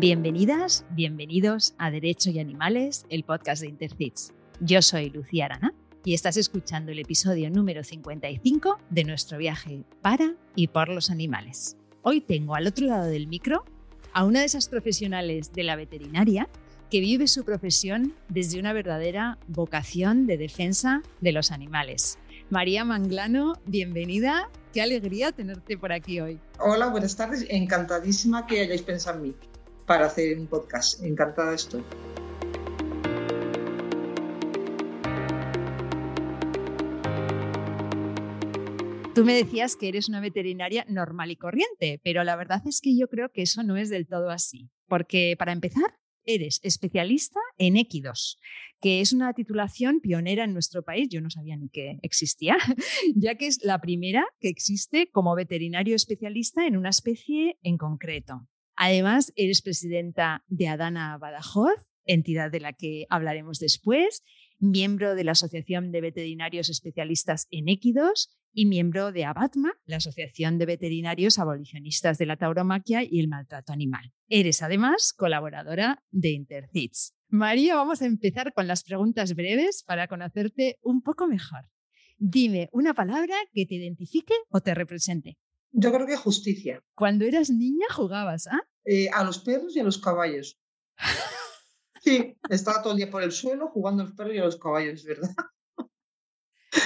Bienvenidas, bienvenidos a Derecho y Animales, el podcast de Intercits. Yo soy Lucía Arana y estás escuchando el episodio número 55 de nuestro viaje para y por los animales. Hoy tengo al otro lado del micro a una de esas profesionales de la veterinaria que vive su profesión desde una verdadera vocación de defensa de los animales. María Manglano, bienvenida. Qué alegría tenerte por aquí hoy. Hola, buenas tardes. Encantadísima que hayáis pensado en mí para hacer un podcast. Encantada estoy. Tú me decías que eres una veterinaria normal y corriente, pero la verdad es que yo creo que eso no es del todo así. Porque para empezar, eres especialista en equidos, que es una titulación pionera en nuestro país. Yo no sabía ni que existía, ya que es la primera que existe como veterinario especialista en una especie en concreto. Además, eres presidenta de Adana Badajoz, entidad de la que hablaremos después, miembro de la Asociación de Veterinarios Especialistas en Equidos y miembro de ABATMA, la Asociación de Veterinarios Abolicionistas de la Tauromaquia y el Maltrato Animal. Eres además colaboradora de Intercits. María, vamos a empezar con las preguntas breves para conocerte un poco mejor. Dime una palabra que te identifique o te represente. Yo creo que justicia. Cuando eras niña jugabas, ¿ah? Eh, a los perros y a los caballos. Sí, estaba todo el día por el suelo jugando a los perros y a los caballos, ¿verdad?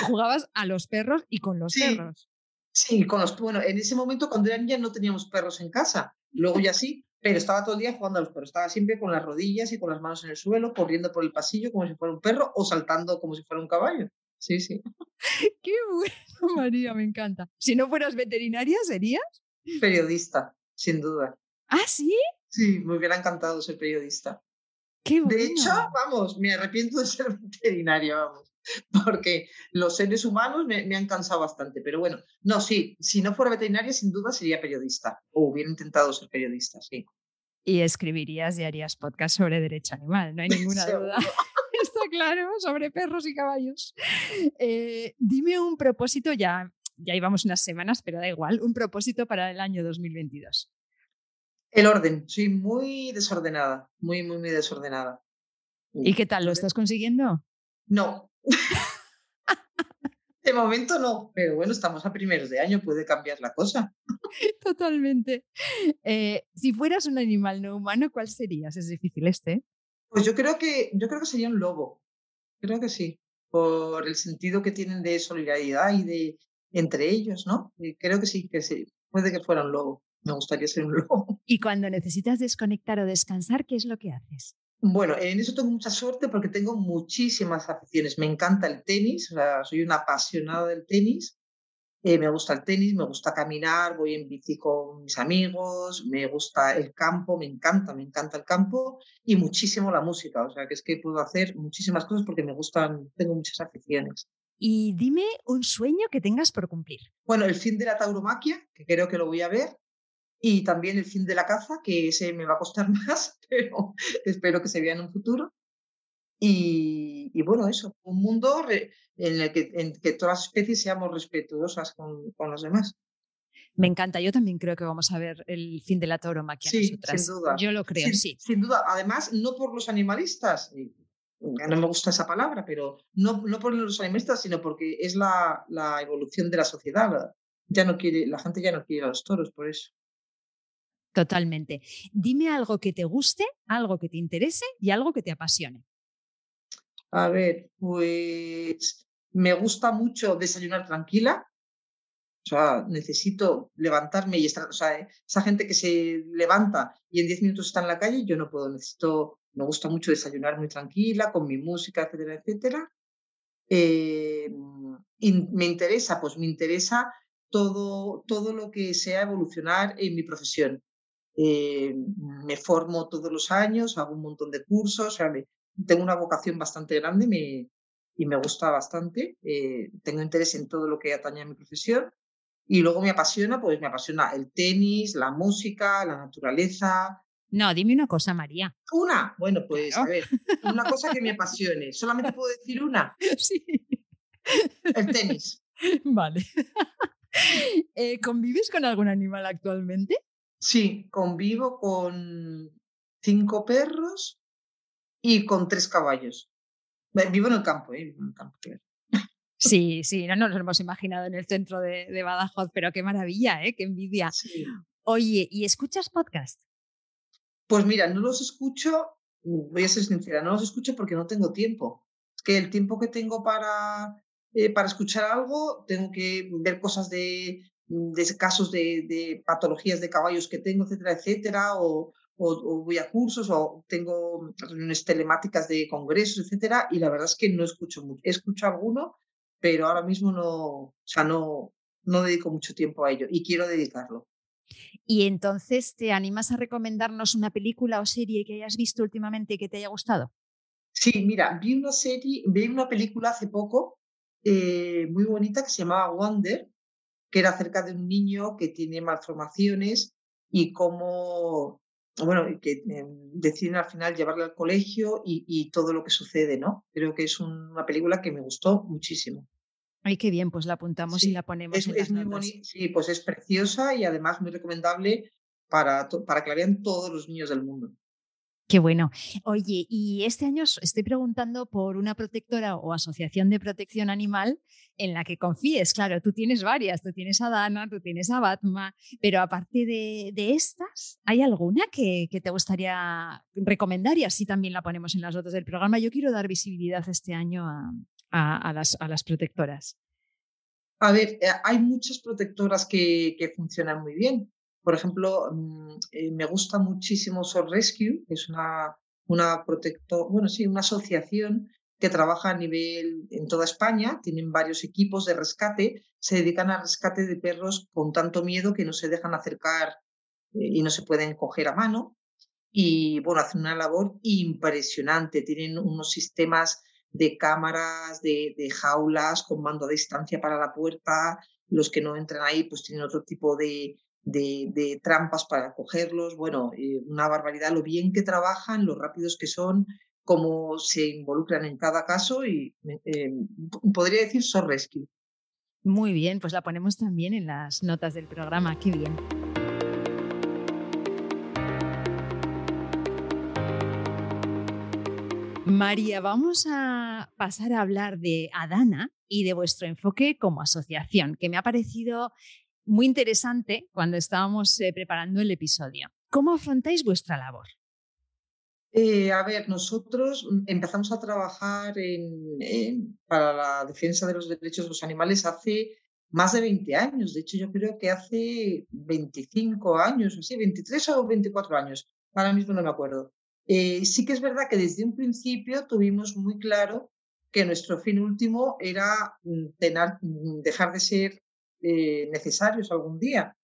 Jugabas a los perros y con los perros. Sí, con los bueno, en ese momento cuando era niña no teníamos perros en casa. Luego ya sí, pero estaba todo el día jugando a los perros. Estaba siempre con las rodillas y con las manos en el suelo, corriendo por el pasillo como si fuera un perro o saltando como si fuera un caballo. Sí, sí. Qué bueno, María, me encanta. Si no fueras veterinaria, ¿serías? Periodista, sin duda. ¿Ah, sí? Sí, me hubiera encantado ser periodista. Qué bueno. De hecho, vamos, me arrepiento de ser veterinaria, vamos, porque los seres humanos me, me, han cansado bastante. Pero bueno, no, sí, si no fuera veterinaria, sin duda sería periodista, o hubiera intentado ser periodista, sí. Y escribirías y harías podcast sobre derecho animal, no hay ninguna duda. Está claro, sobre perros y caballos. Eh, dime un propósito, ya, ya íbamos unas semanas, pero da igual, un propósito para el año 2022. El orden, soy muy desordenada, muy, muy, muy desordenada. ¿Y qué tal? ¿Lo estás consiguiendo? No. de momento no, pero bueno, estamos a primeros de año, puede cambiar la cosa. Totalmente. Eh, si fueras un animal no humano, ¿cuál serías? Es difícil este. Pues yo creo que, yo creo que sería un lobo. Creo que sí, por el sentido que tienen de solidaridad y de entre ellos, ¿no? creo que sí, que sí, puede que fuera un lobo me gustaría ser un lobo. Y cuando necesitas desconectar o descansar, ¿qué es lo que haces? Bueno, en eso tengo mucha suerte porque tengo muchísimas aficiones. Me encanta el tenis, o sea, soy una apasionada del tenis. Eh, me gusta el tenis, me gusta caminar, voy en bici con mis amigos, me gusta el campo, me encanta, me encanta el campo y muchísimo la música. O sea, que es que puedo hacer muchísimas cosas porque me gustan, tengo muchas aficiones. Y dime un sueño que tengas por cumplir. Bueno, el fin de la tauromaquia, que creo que lo voy a ver, y también el fin de la caza, que ese me va a costar más, pero espero que se vea en un futuro. Y, y bueno, eso, un mundo en el que, en que todas las especies seamos respetuosas con, con, los demás. Me encanta, yo también creo que vamos a ver el fin de la tauromaquia sí, nosotras. Sin duda. Yo lo creo, sí, sí. Sin duda, además, no por los animalistas, no me gusta esa palabra, pero no, no por los animalistas, sino porque es la, la evolución de la sociedad. Ya no quiere, la gente ya no quiere a los toros, por eso. Totalmente. Dime algo que te guste, algo que te interese y algo que te apasione. A ver, pues me gusta mucho desayunar tranquila. O sea, necesito levantarme y estar, o sea, esa gente que se levanta y en 10 minutos está en la calle, yo no puedo, necesito, me gusta mucho desayunar muy tranquila, con mi música, etcétera, etcétera. Eh, y me interesa, pues me interesa todo, todo lo que sea evolucionar en mi profesión. Eh, me formo todos los años, hago un montón de cursos, tengo una vocación bastante grande me, y me gusta bastante. Eh, tengo interés en todo lo que atañe a mi profesión. Y luego me apasiona, pues me apasiona el tenis, la música, la naturaleza. No, dime una cosa, María. Una, bueno, pues a ver, una cosa que me apasione. ¿Solamente puedo decir una? Sí. El tenis. Vale. Eh, ¿Convives con algún animal actualmente? Sí, convivo con, cinco perros y con tres caballos. Vivo en el campo, ¿eh? Vivo en el campo, Sí, sí, no, nos lo hemos imaginado en el centro de, Badajoz, pero qué maravilla, ¿eh? qué envidia. Oye, ¿y escuchas podcast? Pues mira, no los escucho, voy a ser sincera, no los escucho porque no tengo tiempo. Es que el tiempo que tengo para, eh, para escuchar algo, tengo que ver cosas de, de casos de, de, patologías de caballos que tengo, etcétera, etcétera, o, o, voy a cursos o tengo reuniones telemáticas de congresos, etcétera, y la verdad es que no escucho mucho. Escucho alguno, pero ahora mismo no, o sea, no, no dedico mucho tiempo a ello y quiero dedicarlo. Y entonces, ¿te animas a recomendarnos una película o serie que hayas visto últimamente y que te haya gustado? Sí, mira, vi una serie, vi una película hace poco eh, muy bonita que se llamaba Wonder, que era acerca de un niño que tiene malformaciones y cómo bueno, que eh, deciden al final llevarle al colegio y, todo lo que sucede, ¿no? Creo que es una película que me gustó muchísimo. Ay, qué bien, pues la apuntamos y la ponemos es, en muy bonita, sí, pues es preciosa y además muy recomendable para, para que la vean todos los niños del mundo. Qué bueno. Oye, y este año estoy preguntando por una protectora o asociación de protección animal en la que confíes. Claro, tú tienes varias, tú tienes a Dana, tú tienes a Batma, pero aparte de, estas, ¿hay alguna que, te gustaría recomendar? Y así también la ponemos en las notas del programa. Yo quiero dar visibilidad este año a, las, a las, protectoras. A ver, eh, hay muchas protectoras que, que funcionan muy bien. Por ejemplo, mm, eh, me gusta muchísimo Soul Rescue, que es una, una protector, bueno, sí, una asociación que trabaja a nivel en toda España, tienen varios equipos de rescate, se dedican al rescate de perros con tanto miedo que no se dejan acercar eh, y no se pueden coger a mano. Y bueno, hacen una labor impresionante, tienen unos sistemas de cámaras, de, de jaulas con mando a distancia para la puerta, los que no entran ahí pues tienen otro tipo de, de, trampas para cogerlos, bueno, eh, una barbaridad, lo bien que trabajan, lo rápidos que son, cómo se involucran en cada caso y eh, podría decir so rescue. Muy bien, pues la ponemos también en las notas del programa, qué bien. María, vamos a pasar a hablar de Adana y de vuestro enfoque como asociación, que me ha parecido muy interesante cuando estábamos eh, preparando el episodio. ¿Cómo afrontáis vuestra labor? Eh, a ver, nosotros mm, empezamos a trabajar para la defensa de los derechos de los animales hace más de 20 años. De hecho, yo creo que hace 25 años, así, 23 o 24 años. Ahora mismo no me acuerdo. Eh, sí que es verdad que desde un principio tuvimos muy claro que nuestro fin último era mm, mm, dejar de ser eh, necesarios algún día.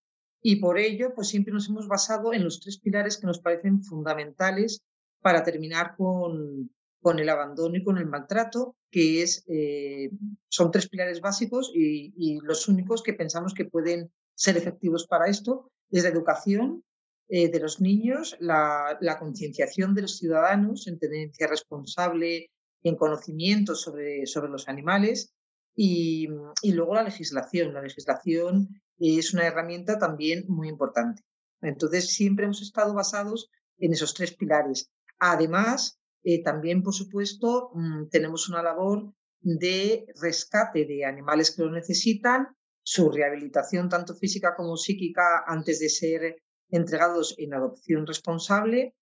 Y por ello, pues siempre nos hemos basado en los tres pilares que nos parecen fundamentales para terminar con, con el abandono y con el maltrato, que es, eh, son tres pilares básicos y, los únicos que pensamos que pueden ser efectivos para esto, es la educación eh, de los niños, la, concienciación de los ciudadanos en tenencia responsable, en conocimiento sobre, sobre los animales y, luego la legislación. La legislación es una herramienta también muy importante. Entonces, siempre hemos estado basados en esos tres pilares. Además, eh, también, por supuesto, mm, tenemos una labor de rescate de animales que lo necesitan, su rehabilitación tanto física como psíquica antes de ser entregados en adopción responsable.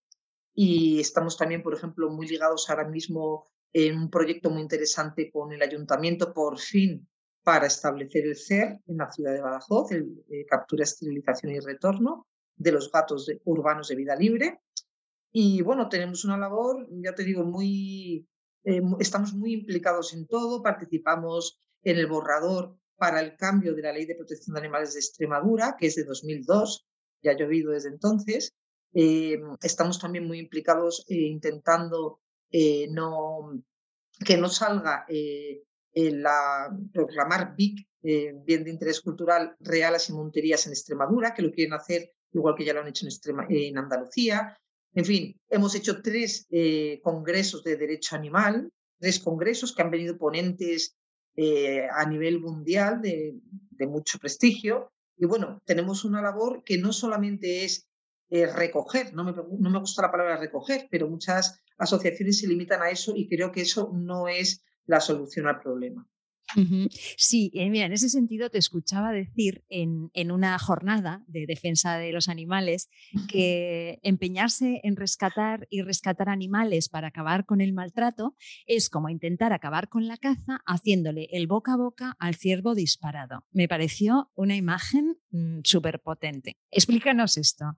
Y estamos también, por ejemplo, muy ligados ahora mismo en un proyecto muy interesante con el ayuntamiento, por fin, para establecer el CER en la ciudad de Badajoz, el eh, captura, esterilización y retorno de los gatos urbanos de vida libre. Y bueno, tenemos una labor, ya te digo, muy, eh, estamos muy implicados en todo, participamos en el borrador para el cambio de la Ley de Protección de Animales de Extremadura, que es de 2002, ya ha llovido desde entonces. Eh, estamos también muy implicados intentando eh, no, que no salga eh, la, proclamar BIC, eh, bien de interés cultural, reales y monterías en Extremadura, que lo quieren hacer igual que ya lo han hecho en, en Andalucía. En fin, hemos hecho tres congresos de derecho animal, tres congresos que han venido ponentes a nivel mundial de, de mucho prestigio. Y bueno, tenemos una labor que no solamente es eh, recoger. No me, no me gusta la palabra recoger, pero muchas asociaciones se limitan a eso y creo que eso no es la solución al problema. Sí, eh, mira, en ese sentido te escuchaba decir en, en, una jornada de defensa de los animales que empeñarse en rescatar y rescatar animales para acabar con el maltrato es como intentar acabar con la caza haciéndole el boca a boca al ciervo disparado. Me pareció una imagen mm, súper potente. Explícanos esto.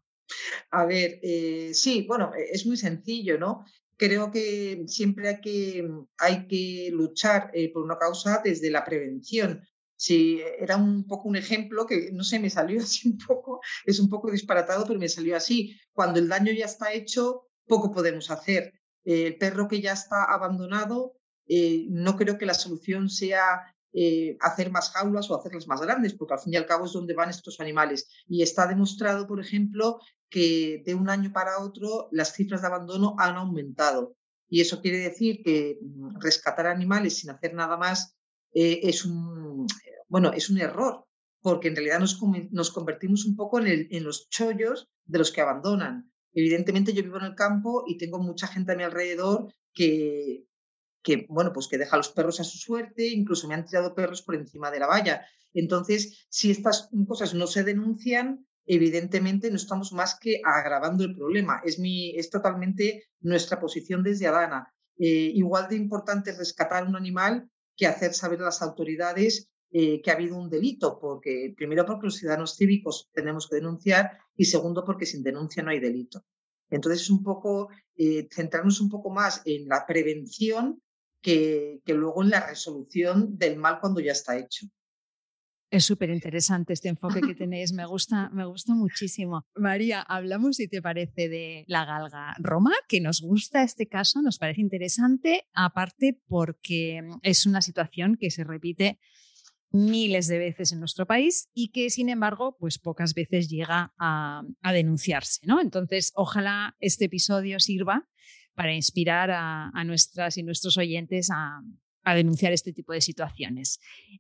A ver, eh, sí, bueno, e, es muy sencillo, ¿no? Creo que siempre hay que, hay que luchar eh, por una causa desde la prevención. Si era un poco un ejemplo que, no sé, me salió así un poco, es un poco disparatado, pero me salió así. Cuando el daño ya está hecho, poco podemos hacer. el perro que ya está abandonado, eh, no creo que la solución sea eh, hacer más jaulas o hacerlas más grandes, porque al fin y al cabo es donde van estos animales. Y está demostrado, por ejemplo, que de un año para otro las cifras de abandono han aumentado. Y eso quiere decir que mm, rescatar animales sin hacer nada más eh, es, un, bueno, es un error, porque en realidad nos, nos convertimos un poco en, los chollos de los que abandonan. Evidentemente yo vivo en el campo y tengo mucha gente a mi alrededor que, que, bueno, pues que deja a los perros a su suerte, incluso me han tirado perros por encima de la valla. Entonces, si estas cosas no se denuncian, evidentemente no estamos más que agravando el problema. Es, mi, es totalmente nuestra posición desde Adana. Eh, igual de importante rescatar un animal que hacer saber a las autoridades eh, que ha habido un delito, porque primero porque los ciudadanos cívicos tenemos que denunciar y segundo porque sin denuncia no hay delito. Entonces es un poco eh, centrarnos un poco más en la prevención que, luego en la resolución del mal cuando ya está hecho. Es súper interesante este enfoque que tenéis, me gusta, me gusta muchísimo. María, hablamos, si te parece, de la galga Roma, que nos gusta este caso, nos parece interesante, aparte porque es una situación que se repite miles de veces en nuestro país y que, sin embargo, pues pocas veces llega a, a denunciarse. ¿no? Entonces, ojalá este episodio sirva para inspirar a, nuestras y nuestros oyentes a, denunciar este tipo de situaciones.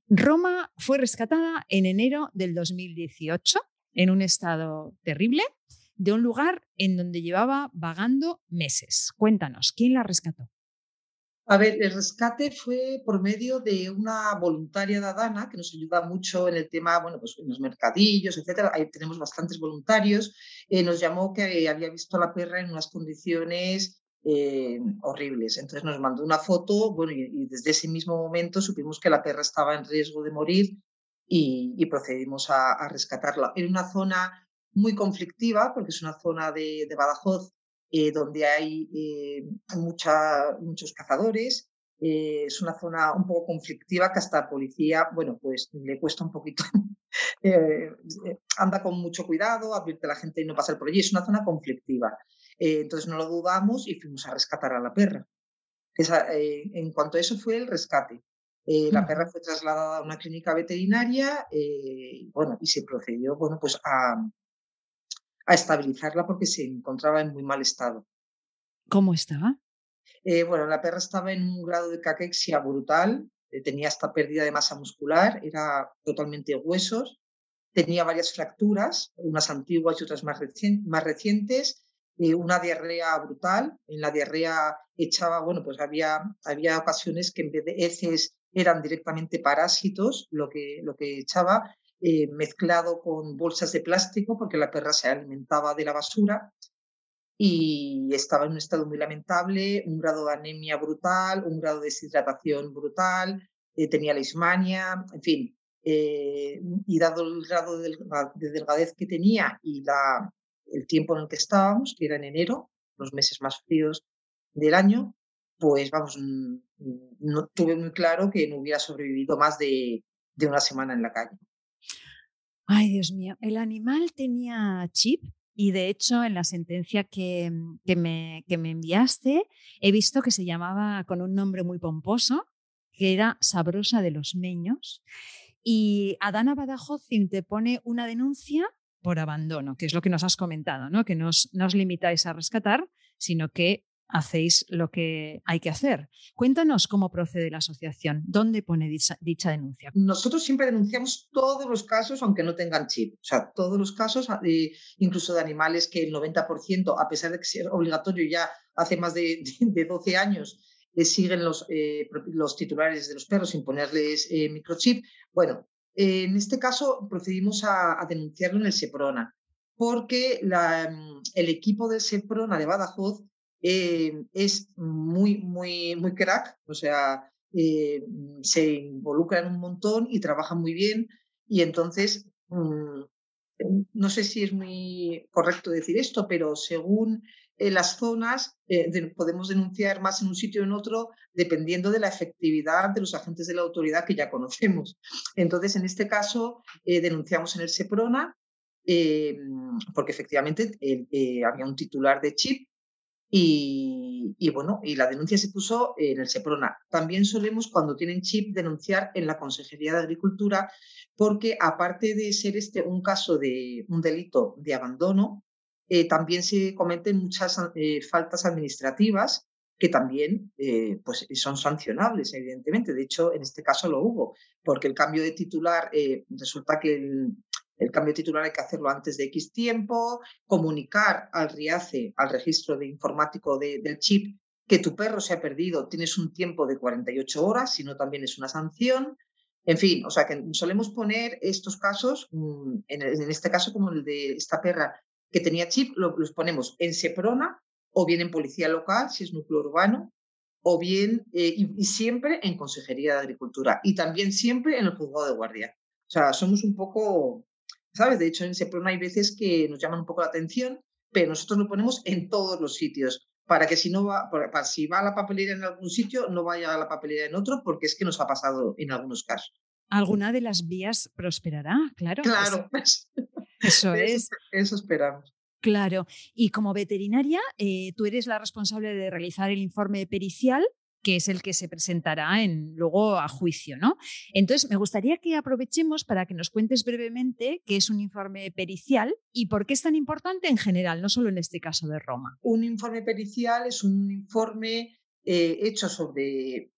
Roma fue rescatada en enero del 2018 en un estado terrible de un lugar en donde llevaba vagando meses. Cuéntanos, ¿quién la rescató? A ver, el rescate fue por medio de una voluntaria de Adana que nos ayuda mucho en el tema, bueno, pues en los mercadillos, etcétera. Ahí tenemos bastantes voluntarios. Eh, nos llamó que había visto a la perra en unas condiciones eh, horribles. Entonces nos mandó una foto, bueno, y, desde ese mismo momento supimos que la perra estaba en riesgo de morir y, procedimos a, rescatarla. En una zona muy conflictiva, porque es una zona de, Badajoz eh, donde hay eh, muchos cazadores. es una zona un poco conflictiva que hasta policía, bueno, pues le cuesta un poquito. anda con mucho cuidado, advierte a la gente y no pasar por allí. Es una zona conflictiva. Eh, entonces no lo dudamos y fuimos a rescatar a la perra. Eh, en cuanto a eso fue el rescate. Eh, la perra fue trasladada a una clínica veterinaria bueno, y se procedió bueno, pues a, a, estabilizarla porque se encontraba en muy mal estado. ¿Cómo estaba? bueno, la perra estaba en un grado de caquexia brutal, tenía hasta pérdida de masa muscular, era totalmente huesos, tenía varias fracturas, unas antiguas y otras más, más recientes, eh, una diarrea brutal. En la diarrea echaba, bueno, pues había, había ocasiones que en vez de heces eran directamente parásitos lo que, lo que echaba, eh, mezclado con bolsas de plástico, porque la perra se alimentaba de la basura y estaba en un estado muy lamentable, un grado de anemia brutal, un grado de deshidratación brutal, eh, tenía leishmania, en fin. y dado el grado de delgadez que tenía y la, el tiempo en el que estábamos, que era en enero, los meses más fríos del año, pues vamos, no tuve muy claro que no hubiera sobrevivido más de, una semana en la calle. Ay, Dios mío, el animal tenía chip y de hecho en la sentencia que, que, me, que me enviaste he visto que se llamaba con un nombre muy pomposo, que era Sabrosa de los Meños. Y Adana Badajoz te pone una denuncia por abandono, que es lo que nos has comentado, ¿no? que no os, limitáis a rescatar, sino que hacéis lo que hay que hacer. Cuéntanos cómo procede la asociación, dónde pone dicha, denuncia. Nosotros siempre denunciamos todos los casos, aunque no tengan chip, o sea, todos los casos, eh, incluso de animales que el 90%, a pesar de que sea obligatorio ya hace más de, 12 años, eh, siguen los, eh, los titulares de los perros sin ponerles microchip. Bueno, en este caso procedimos a, denunciarlo en el SEPRONA porque mm, el equipo del SEPRONA de Badajoz eh, es muy, muy, muy crack, o sea, eh, se involucran un montón y trabajan muy bien y entonces, mm, no sé si es muy correcto decir esto, pero según eh, las zonas podemos denunciar más en un sitio o en otro dependiendo de la efectividad de los agentes de la autoridad que ya conocemos. Entonces, en este caso, denunciamos en el SEPRONA porque efectivamente había un titular de chip y, bueno, y la denuncia se puso en el SEPRONA. También solemos, cuando tienen chip, denunciar en la Consejería de Agricultura, porque aparte de ser este un caso de un delito de abandono, eh, también se cometen muchas eh, faltas administrativas que también eh, pues son sancionables, evidentemente. De hecho, en este caso lo hubo, porque el cambio de titular resulta que el, el cambio titular hay que hacerlo antes de X tiempo, comunicar al RIACE, al registro de informático del chip, que tu perro se ha perdido, tienes un tiempo de 48 horas, si no también es una sanción. En fin, o sea que solemos poner estos casos, mm, en, este caso como el de esta perra que tenía chip, los ponemos en SEPRONA o bien en policía local, si es núcleo urbano, o bien, eh, y, siempre en Consejería de Agricultura y también siempre en el juzgado de guardia. O sea, somos un poco ¿sabes? De hecho, en Seprona hay veces que nos llaman un poco la atención, pero nosotros lo ponemos en todos los sitios para que si no va, para, si va a la papelera en algún sitio, no vaya a la papelera en otro, porque es que nos ha pasado en algunos casos. ¿Alguna de las vías prosperará? Claro. Claro. Eso es. Eso, esperamos. Claro. Y como veterinaria, eh, tú eres la responsable de realizar el informe pericial que es el que se presentará en, luego a juicio. ¿no? Entonces, me gustaría que aprovechemos para que nos cuentes brevemente qué es un informe pericial y por qué es tan importante en general, no solo en este caso de Roma. Un informe pericial es un informe eh, hecho sobre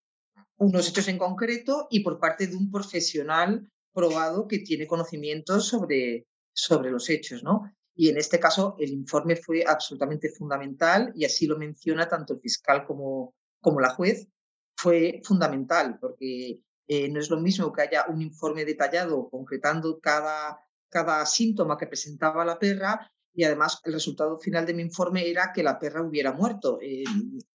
unos hechos en concreto y por parte de un profesional probado que tiene conocimientos sobre, sobre los hechos. ¿no? Y en este caso, el informe fue absolutamente fundamental y así lo menciona tanto el fiscal como, como la juez fue fundamental, porque eh, no es lo mismo que haya un informe detallado concretando cada, cada síntoma que presentaba la perra y además el resultado final de mi informe era que la perra hubiera muerto. Eh,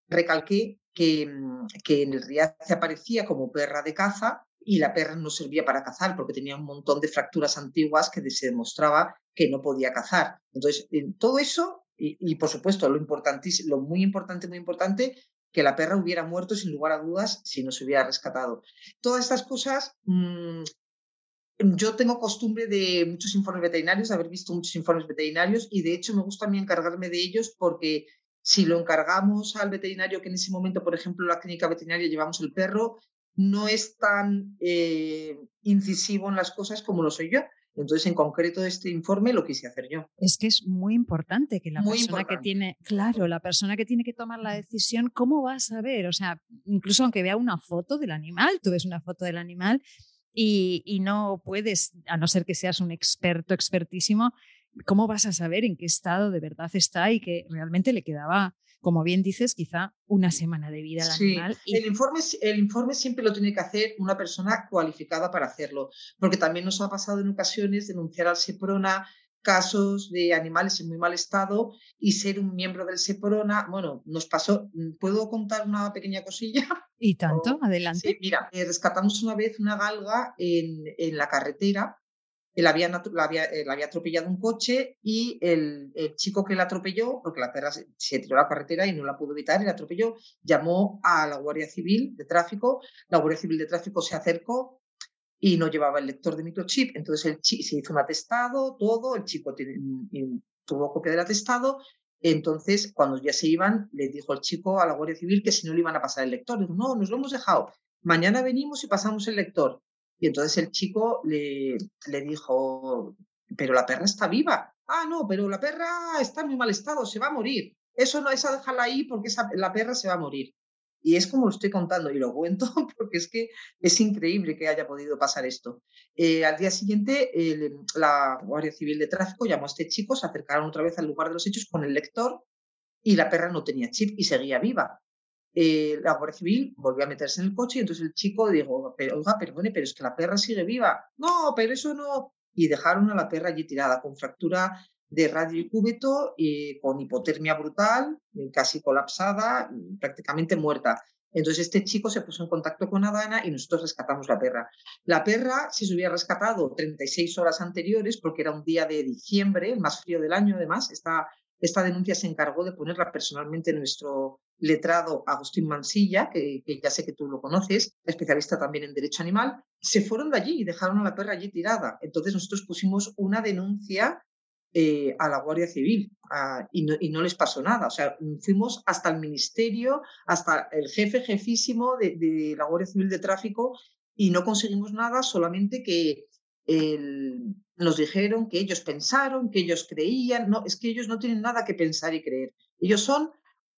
recalqué que, mm, que en el se aparecía como perra de caza y la perra no servía para cazar porque tenía un montón de fracturas antiguas que se demostraba que no podía cazar. Entonces, en todo eso, y, y, por supuesto, lo importantísimo, lo muy importante, muy importante, que la perra hubiera muerto sin lugar a dudas si no se hubiera rescatado. Todas estas cosas, mm, yo tengo costumbre de muchos informes veterinarios, de haber visto muchos informes veterinarios y de hecho me gusta a mí encargarme de ellos porque si lo encargamos al veterinario que en ese momento, por ejemplo, la clínica veterinaria llevamos el perro, no es tan eh, incisivo en las cosas como lo soy yo. Entonces, en concreto, este informe lo quise hacer yo. Es que es muy importante que la persona que tiene, claro, la persona que tiene que tomar la decisión, ¿cómo va a saber? O sea, incluso aunque vea una foto del animal, tú ves una foto del animal y, y no puedes, a no ser que seas un experto, expertísimo, ¿cómo vas a saber en qué estado de verdad está y que realmente le quedaba como bien dices, quizá una semana de vida al animal. El, informe, el informe siempre lo tiene que hacer una persona cualificada para hacerlo, porque también nos ha pasado en ocasiones denunciar al SEPRONA casos de animales en muy mal estado y ser un miembro del SEPRONA, bueno, nos pasó, ¿puedo contar una pequeña cosilla? Y tanto, adelante. Sí, mira, eh, rescatamos una vez una galga en, en la carretera él había, la había, eh, atropellado un coche y el, chico que la atropelló, porque la perra se, tiró a la carretera y no la pudo evitar, y atropelló, llamó a la Guardia Civil de Tráfico, la Guardia Civil de Tráfico se acercó y no llevaba el lector de microchip, entonces el se hizo un atestado, todo, el chico tuvo copia del atestado, entonces cuando ya se iban, le dijo el chico a la Guardia Civil que si no le iban a pasar el lector, dijo, no, nos lo hemos dejado, mañana venimos y pasamos el lector. Y entonces el chico le, le dijo, pero la perra está viva. Ah, no, pero la perra está en muy mal estado, se va a morir. eso no, esa déjala ahí porque la perra se va a morir. Y es como lo estoy contando y lo cuento porque es que es increíble que haya podido pasar esto. Eh, al día siguiente, la Guardia Civil de Tráfico llamó a este chico, se acercaron otra vez al lugar de los hechos con el lector y la perra no tenía chip y seguía viva. Eh, la Guardia Civil volvió a meterse en el coche y entonces el chico dijo, pero, oiga, perdone, pero es que la perra sigue viva. No, pero eso no. Y dejaron a la perra allí tirada con fractura de radio y cúbito, y con hipotermia brutal, casi colapsada, prácticamente muerta. Entonces este chico se puso en contacto con Adana y nosotros rescatamos la perra. La perra, si se hubiera rescatado 36 horas anteriores, porque era un día de diciembre, el más frío del año además, esta, esta denuncia se encargó de ponerla personalmente en nuestro letrado Agustín Mansilla, que, que, ya sé que tú lo conoces, especialista también en derecho animal, se fueron de allí y dejaron a la perra allí tirada. Entonces nosotros pusimos una denuncia eh, a la Guardia Civil y, no, les pasó nada. O sea, fuimos hasta el ministerio, hasta el jefe jefísimo de, la Guardia Civil de Tráfico y no conseguimos nada, solamente que nos dijeron que ellos pensaron, que ellos creían. No, es que ellos no tienen nada que pensar y creer. Ellos son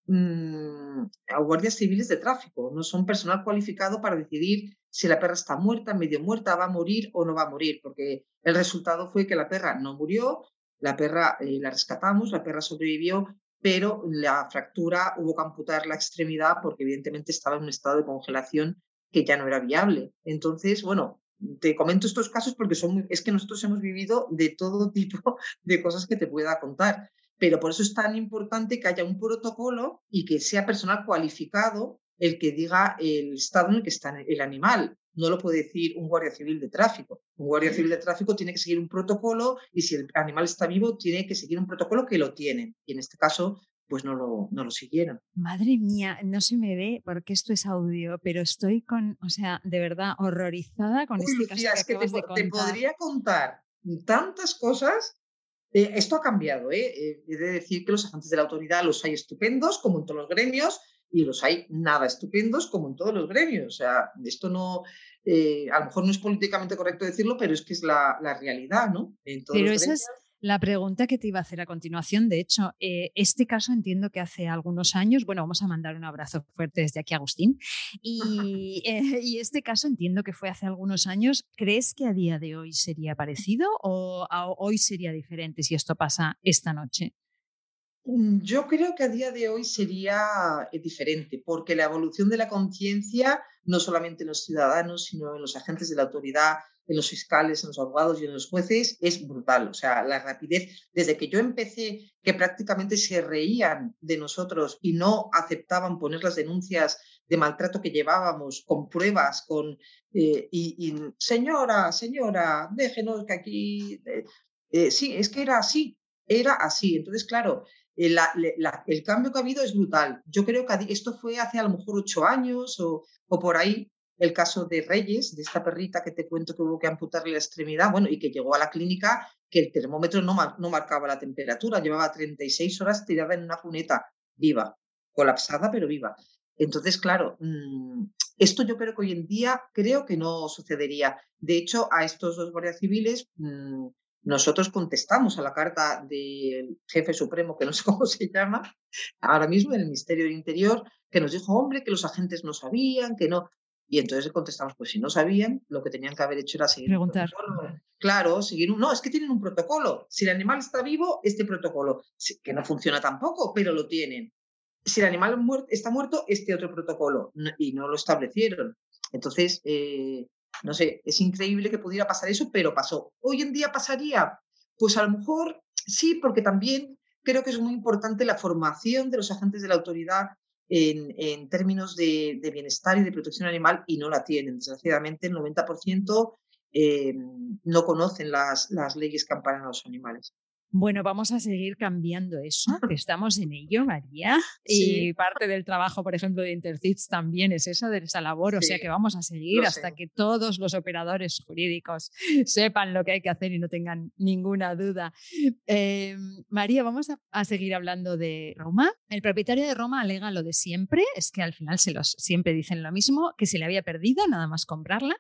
mmm, guardias civiles de tráfico, no son personal cualificado para decidir si la perra está muerta, medio muerta, va a morir o no va a morir, porque el resultado fue que la perra no murió, la perra eh, la rescatamos, la perra sobrevivió, pero la fractura hubo que amputar la extremidad porque evidentemente estaba en un estado de congelación que ya no era viable. Entonces, bueno, te comento estos casos porque son es que nosotros hemos vivido de todo tipo de cosas que te pueda contar. Pero por eso es tan importante que haya un protocolo y que sea personal cualificado el que diga el estado en el que está el animal no lo puede decir un guardia civil de tráfico. Un guardia civil de tráfico tiene que seguir un protocolo y si el animal está vivo, tiene que seguir un protocolo que lo tienen. Y en este caso, pues no lo, no lo siguieron. Madre mía, no se me ve porque esto es audio, pero estoy con, o sea, de verdad horrorizada con este caso. es que te, podría contar tantas cosas. Eh, esto ha cambiado, ¿eh? ¿eh? He de decir que los agentes de la autoridad los hay estupendos, como en todos los gremios, y los hay nada estupendos como en todos los gremios. O sea, esto no, eh, a lo mejor no es políticamente correcto decirlo, pero es que es la, realidad, ¿no? pero esa es la pregunta que te iba a hacer a continuación. De hecho, eh, este caso entiendo que hace algunos años, bueno, vamos a mandar un abrazo fuerte desde aquí, Agustín, y, eh, y este caso entiendo que fue hace algunos años. ¿Crees que a día de hoy sería parecido o hoy sería diferente si esto pasa esta noche? Mm, yo creo que a día de hoy sería eh, diferente, porque la evolución de la conciencia, no solamente en los ciudadanos, sino en los agentes de la autoridad, en los fiscales, en los abogados y en los jueces, es brutal. O sea, la rapidez, desde que yo empecé, que prácticamente se reían de nosotros y no aceptaban poner las denuncias de maltrato que llevábamos con pruebas, con, eh, y, señora, señora, déjenos que aquí... Eh, sí, es que era así, era así. Entonces, claro, eh, el cambio que ha habido es brutal. Yo creo que esto fue hace a lo mejor ocho años o, por ahí, el caso de Reyes, de esta perrita que te cuento que hubo que amputarle la extremidad, bueno, y que llegó a la clínica que el termómetro no, marcaba la temperatura, llevaba 36 horas tirada en una cuneta, viva, colapsada, pero viva. Entonces, claro, mm, esto yo creo que hoy en día creo que no sucedería. De hecho, a estos dos guardias civiles mm, nosotros contestamos a la carta del jefe supremo, que no sé cómo se llama, ahora mismo en el Ministerio del Interior, que nos dijo, hombre, que los agentes no sabían, que no. Y entonces contestamos, pues si no sabían, lo que tenían que haber hecho era seguir. Preguntar. Claro, seguir un. No, es que tienen un protocolo. Si el animal está vivo, este protocolo, que no funciona tampoco, pero lo tienen. Si el animal está muerto, este otro protocolo. Y no lo establecieron. Entonces, eh, no sé, es increíble que pudiera pasar eso, pero pasó. ¿Hoy en día pasaría? Pues a lo mejor sí, porque también creo que es muy importante la formación de los agentes de la autoridad en, términos de, bienestar y de protección animal y no la tienen. Desgraciadamente, el 90% eh, no conocen las, las leyes que amparan a los animales. Bueno, vamos a seguir cambiando eso, que estamos en ello, María. Y parte del trabajo, por ejemplo, de Intercits también es eso, de esa labor. O sea que vamos a seguir hasta que todos los operadores jurídicos sepan lo que hay que hacer y no tengan ninguna duda. Eh, María, vamos a, seguir hablando de Roma. El propietario de Roma alega lo de siempre, es que al final se los siempre dicen lo mismo, que se le había perdido nada más comprarla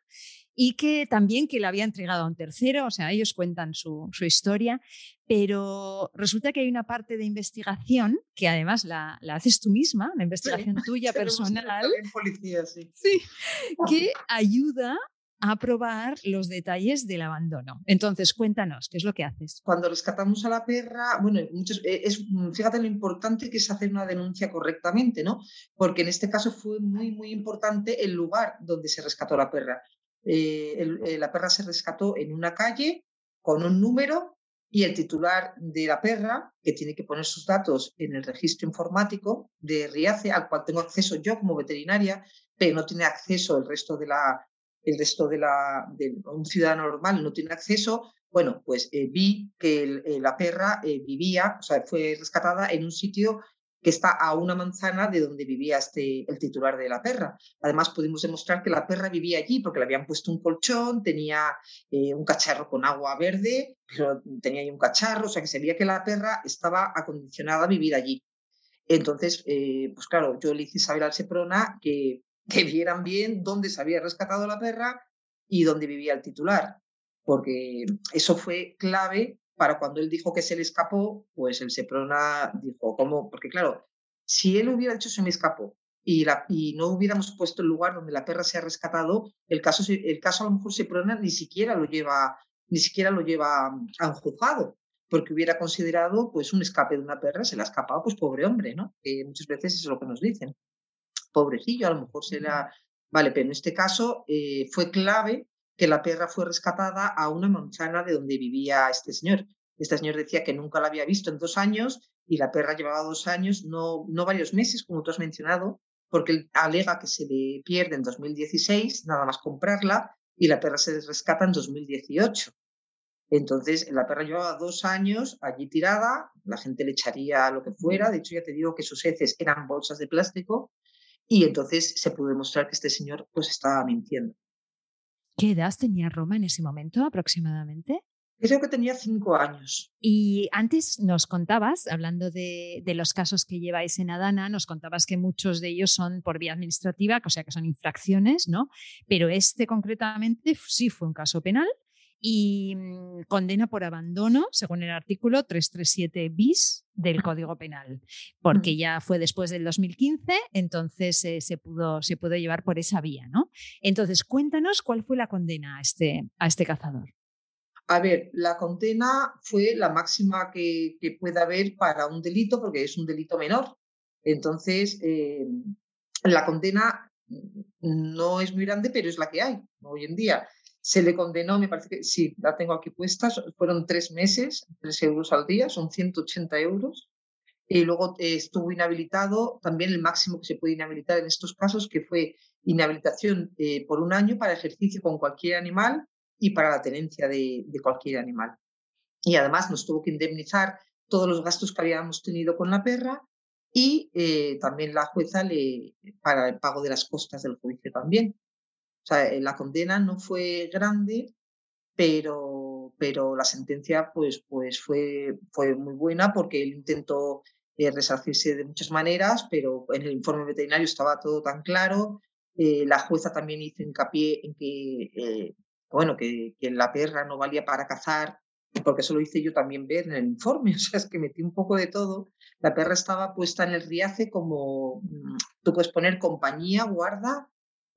y que también que le había entregado a un tercero, o sea, ellos cuentan su, su historia, pero resulta que hay una parte de investigación que además la, la haces tú misma, la investigación tuya personal, policía, sí. sí, que ayuda a probar los detalles del abandono. Entonces, cuéntanos, ¿qué es lo que haces? Cuando rescatamos a la perra, bueno, muchos, eh, es, mm, fíjate lo importante que es hacer una denuncia correctamente, ¿no? Porque en este caso fue muy, muy importante el lugar donde se rescató la perra. Eh, eh, la perra se rescató en una calle con un número y el titular de la perra, que tiene que poner sus datos en el registro informático de RIACE, al cual tengo acceso yo como veterinaria, pero no tiene acceso el resto de la, el resto de, la, de un ciudadano normal no tiene acceso, bueno, pues eh, vi que la perra vivía, o sea, fue rescatada en un sitio que está a una manzana de donde vivía este, el titular de la perra. Además, pudimos demostrar que la perra vivía allí porque le habían puesto un colchón, tenía un cacharro con agua verde, pero tenía ahí un cacharro, o sea que se veía que la perra estaba acondicionada a vivir allí. Entonces, pues claro, yo le hice saber al Seprona que que vieran bien dónde se había rescatado la perra y dónde vivía el titular, porque eso fue clave para cuando él dijo que se le escapó, pues el Seprona dijo, ¿cómo? Porque claro, si él hubiera dicho se me escapó y, la, y no hubiéramos puesto el lugar donde la perra se ha rescatado, el caso, el caso a lo mejor Seprona ni siquiera lo lleva, ni siquiera lo lleva a un juzgado, porque hubiera considerado pues un escape de una perra, se le ha escapado, pues pobre hombre, ¿no? Que muchas veces es lo que nos dicen pobrecillo, a lo mejor se la... Vale, pero en este caso eh, fue clave que la perra fue rescatada a una manzana de donde vivía este señor. Este señor decía que nunca la había visto en dos años y la perra llevaba dos años, no, no varios meses, como tú has mencionado, porque alega que se le pierde en 2016, nada más comprarla, y la perra se rescata en 2018. Entonces, la perra llevaba dos años allí tirada, la gente le echaría lo que fuera, de hecho ya te digo que sus heces eran bolsas de plástico, y entonces se pudo demostrar que este señor pues estaba mintiendo. ¿Qué edad tenía Roma en ese momento aproximadamente? Creo que tenía cinco años. Y antes nos contabas, hablando de, de, los casos que lleváis en Adana, nos contabas que muchos de ellos son por vía administrativa, o sea que son infracciones, ¿no? Pero este concretamente sí fue un caso penal y mm, condena por abandono, según el artículo 337 bis del Código Penal, porque ya fue después del 2015, entonces eh, se, pudo, se pudo llevar por esa vía, ¿no? Entonces, cuéntanos cuál fue la condena a este, a este cazador. A ver, la condena fue la máxima que, que pueda haber para un delito, porque es un delito menor. Entonces, eh, la condena mm, no es muy grande, pero es la que hay hoy en día se le condenó, me parece que sí, la tengo aquí puesta, fueron tres meses, tres euros al día, son 180 euros. Y luego eh, estuvo inhabilitado, también el máximo que se puede inhabilitar en estos casos, que fue inhabilitación eh, por un año para ejercicio con cualquier animal y para la tenencia de, cualquier animal. Y además nos tuvo que indemnizar todos los gastos que habíamos tenido con la perra y eh, también la jueza le, para el pago de las costas del juicio también. O sea, eh, la condena no fue grande, pero, pero la sentencia pues, pues fue, fue muy buena porque él intentó eh, resarcirse de muchas maneras, pero en el informe veterinario estaba todo tan claro. Eh, la jueza también hizo hincapié en que, bueno, que, que, la perra no valía para cazar, porque eso lo hice yo también ver en el informe, o sea, es que metí un poco de todo. La perra estaba puesta en el riace como, mm, tú puedes poner compañía, guarda,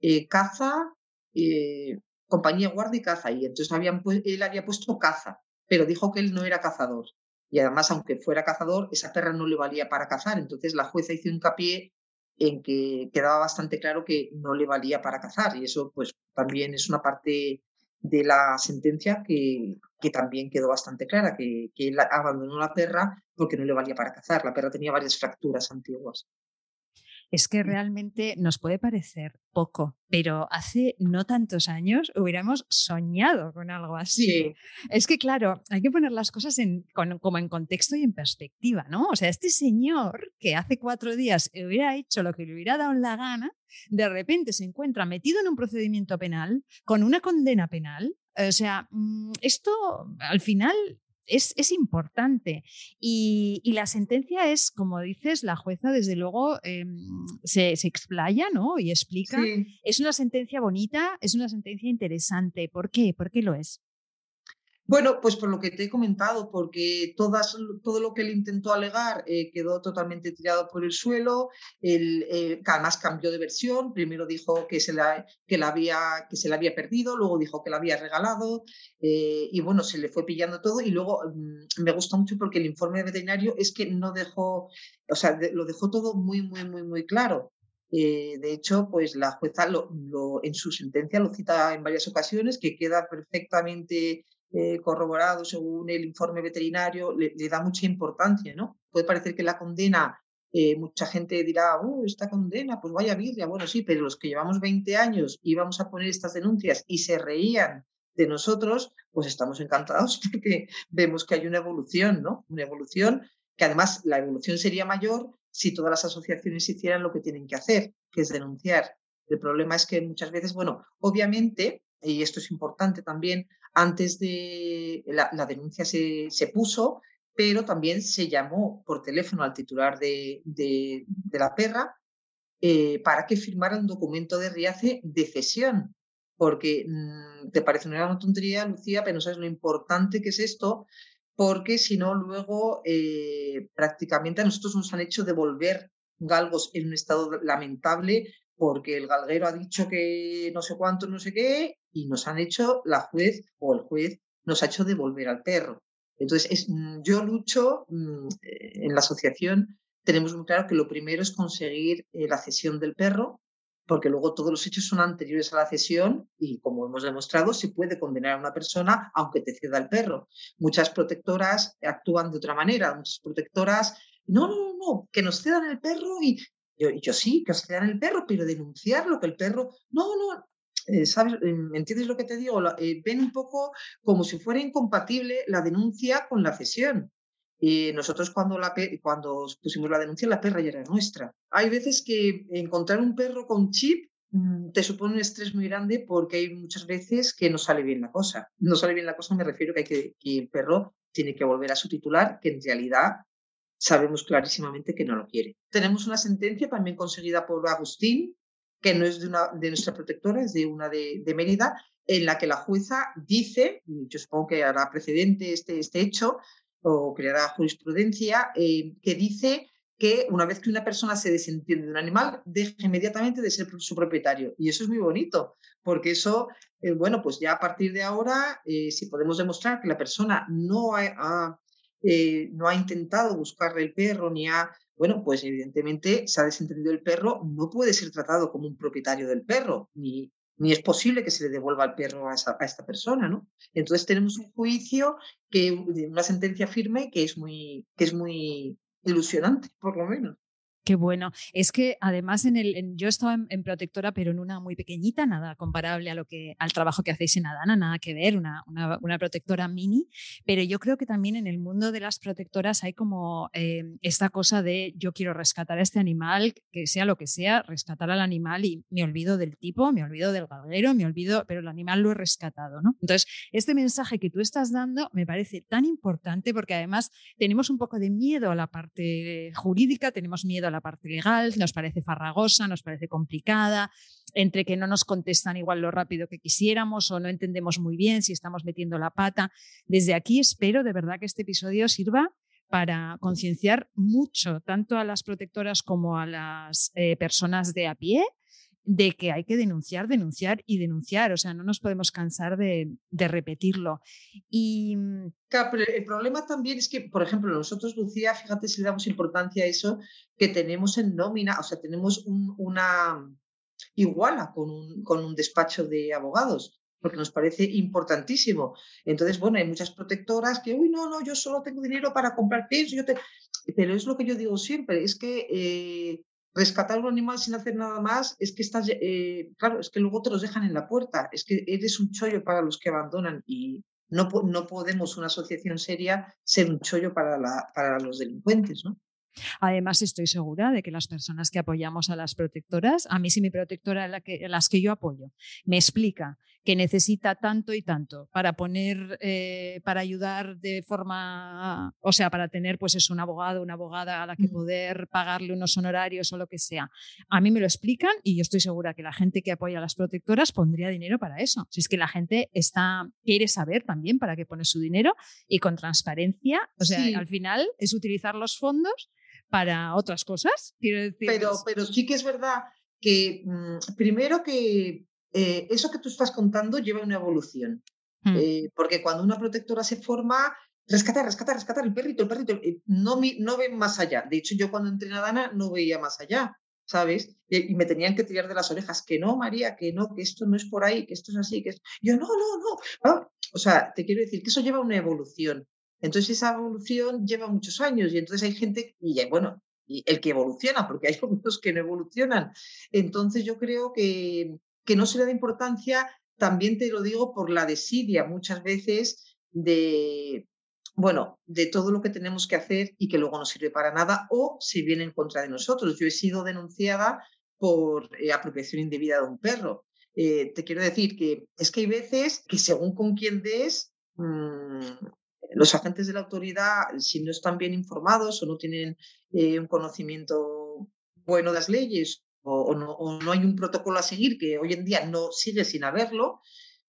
eh, caza, eh, compañía guardia y caza. Y entonces habían, él había puesto caza, pero dijo que él no era cazador. Y además, aunque fuera cazador, esa perra no le valía para cazar. Entonces la jueza hizo hincapié en que quedaba bastante claro que no le valía para cazar. Y eso pues también es una parte de la sentencia que, que también quedó bastante clara, que, que él abandonó la perra porque no le valía para cazar. La perra tenía varias fracturas antiguas es que realmente nos puede parecer poco, pero hace no tantos años hubiéramos soñado con algo así. Es que, claro, hay que poner las cosas en, como en contexto y en perspectiva, ¿no? O sea, este señor que hace cuatro días hubiera hecho lo que le hubiera dado la gana, de repente se encuentra metido en un procedimiento penal con una condena penal. O sea, mm, esto al final es, es importante. Y, y, la sentencia es, como dices, la jueza desde luego em, se, se, explaya ¿no? y explica. Es una sentencia bonita, es una sentencia interesante. ¿Por qué? ¿Por qué lo es? Bueno, pues por lo que te he comentado, porque todas, todo lo que él intentó alegar eh, quedó totalmente tirado por el suelo, él, eh, además cambió de versión, primero dijo que se, la, que, la había, que se la había perdido, luego dijo que la había regalado, eh, y bueno, se le fue pillando todo, y luego mm, me gusta mucho porque el informe veterinario es que no dejó, o sea, lo dejó todo muy, muy, muy, muy claro. de hecho, pues la jueza lo, en su sentencia lo cita en varias ocasiones, que queda perfectamente eh, corroborado según el informe veterinario, le, da mucha importancia, ¿no? Puede parecer que la condena, eh, mucha gente dirá, oh, esta condena, pues vaya birria, bueno, sí, pero los que llevamos 20 años íbamos a poner estas denuncias y se reían de nosotros, pues estamos encantados porque vemos que hay una evolución, ¿no? Una evolución que además la evolución sería mayor si todas las asociaciones hicieran lo que tienen que hacer, que es denunciar. El problema es que muchas veces, bueno, obviamente, y esto es importante también, antes de la, denuncia se, puso, pero también se llamó por teléfono al titular de, de, la perra eh, para que firmara un documento de Riace de cesión. Porque mm, te parece una tontería, Lucía, pero no sabes lo importante que es esto, porque si no, luego eh, prácticamente a nosotros nos han hecho devolver galgos en un estado lamentable porque el galguero ha dicho que no sé cuánto, no sé qué, y nos han hecho, la juez o el juez nos ha hecho devolver al perro. Entonces, es, mm, yo lucho mm, eh, en la asociación, tenemos muy claro que lo primero es conseguir eh, la cesión del perro, porque luego todos los hechos son anteriores a la cesión y, como hemos demostrado, se puede condenar a una persona aunque te ceda el perro. Muchas protectoras actúan de otra manera, muchas protectoras, no, no, no, no que nos cedan el perro y yo, yo sí, cedan el perro, pero denunciarlo, que el perro, no, no, eh, ¿sabes? Eh, ¿Me entiendes lo que te digo? Eh, ven un poco como si fuera incompatible la denuncia con la cesión. Y nosotros cuando, la, cuando pusimos la denuncia, la perra ya era nuestra. Hay veces que encontrar un perro con chip mm, te supone un estrés muy grande porque hay muchas veces que no sale bien la cosa. No sale bien la cosa, me refiero que, hay que el perro tiene que volver a su titular, que en realidad sabemos clarísimamente que no lo quiere. Tenemos una sentencia también conseguida por Agustín, que no es de, una, de nuestra protectora, es de una de, Mérida, en la que la jueza dice, yo supongo que hará precedente este, este hecho o creará jurisprudencia, eh, que dice que una vez que una persona se desentiende de un animal, deja inmediatamente de ser su propietario. Y eso es muy bonito, porque eso, eh, bueno, pues ya a partir de ahora, eh, si podemos demostrar que la persona no ha eh, no ha intentado buscarle el perro ni ha, bueno, pues evidentemente se ha desentendido el perro, no puede ser tratado como un propietario del perro, ni, ni es posible que se le devuelva el perro a, a, esta persona, ¿no? Entonces tenemos un juicio, que una sentencia firme que es muy, que es muy ilusionante, por lo menos. Qué bueno. Es que además en el, yo estaba en, protectora, pero en una muy pequeñita, nada comparable a lo que, al trabajo que hacéis en Adana, nada que ver, una, una, protectora mini. Pero yo creo que también en el mundo de las protectoras hay como eh, esta cosa de yo quiero rescatar a este animal, que sea lo que sea, rescatar al animal y me olvido del tipo, me olvido del galguero, me olvido, pero el animal lo he rescatado, ¿no? Entonces, este mensaje que tú estás dando me parece tan importante porque además tenemos un poco de miedo a la parte jurídica, tenemos miedo a la parte legal, nos parece farragosa, nos parece complicada, entre que no nos contestan igual lo rápido que quisiéramos o no entendemos muy bien si estamos metiendo la pata. Desde aquí espero de verdad que este episodio sirva para concienciar mucho tanto a las protectoras como a las eh, personas de a pie de que hay que denunciar, denunciar y denunciar. O sea, no nos podemos cansar de, repetirlo. Y... Mm, claro, pero el problema también es que, por ejemplo, nosotros, Lucía, fíjate si le damos importancia a eso, que tenemos en nómina, o sea, tenemos una iguala con un, con un despacho de abogados porque nos parece importantísimo. Entonces, bueno, hay muchas protectoras que, uy, no, no, yo solo tengo dinero para comprar pienso, yo te... pero es lo que yo digo siempre, es que eh, rescatar un animal sin hacer nada más es que estás, eh, claro, es que luego te los dejan en la puerta, es que eres un chollo para los que abandonan y no, no podemos una asociación seria ser un chollo para, la, para los delincuentes, ¿no? Además, estoy segura de que las personas que apoyamos a las protectoras, a mí si mi protectora, la que, las que yo apoyo, me explica que necesita tanto y tanto para poner, eh, para ayudar de forma, o sea, para tener pues es un abogado, una abogada a la que poder pagarle unos honorarios o lo que sea. A mí me lo explican y yo estoy segura que la gente que apoya a las protectoras pondría dinero para eso. Si es que la gente está, quiere saber también para qué pone su dinero y con transparencia, o sea, al final es utilizar los fondos para otras cosas. Quiero decir, pero, pero sí que es verdad que mm, primero que eh, eso que tú estás contando lleva una evolución. Hmm. Eh, porque cuando una protectora se forma, rescatar, rescatar, rescatar el perrito, el perrito, eh, no, no ven más allá. De hecho, yo cuando entré a Dana no veía más allá, ¿sabes? Y, me tenían que tirar de las orejas, que no, María, que no, que esto no es por ahí, que esto es así, que es... Yo, no, no, no. Ah, o sea, te quiero decir que eso lleva una evolución. Entonces esa evolución lleva muchos años y entonces hay gente, y bueno, el que evoluciona, porque hay algunos que no evolucionan. Entonces yo creo que, que no se le da importancia, también te lo digo por la desidia muchas veces de, bueno, de todo lo que tenemos que hacer y que luego no sirve para nada o se viene en contra de nosotros. Yo he sido denunciada por eh, apropiación indebida de un perro. Eh, te quiero decir que es que hay veces que según con quién des, mm, los agentes de la autoridad, si no están bien informados o no tienen eh, un conocimiento bueno de las leyes o, no, hay un protocolo a seguir que hoy en día no sigue sin haberlo,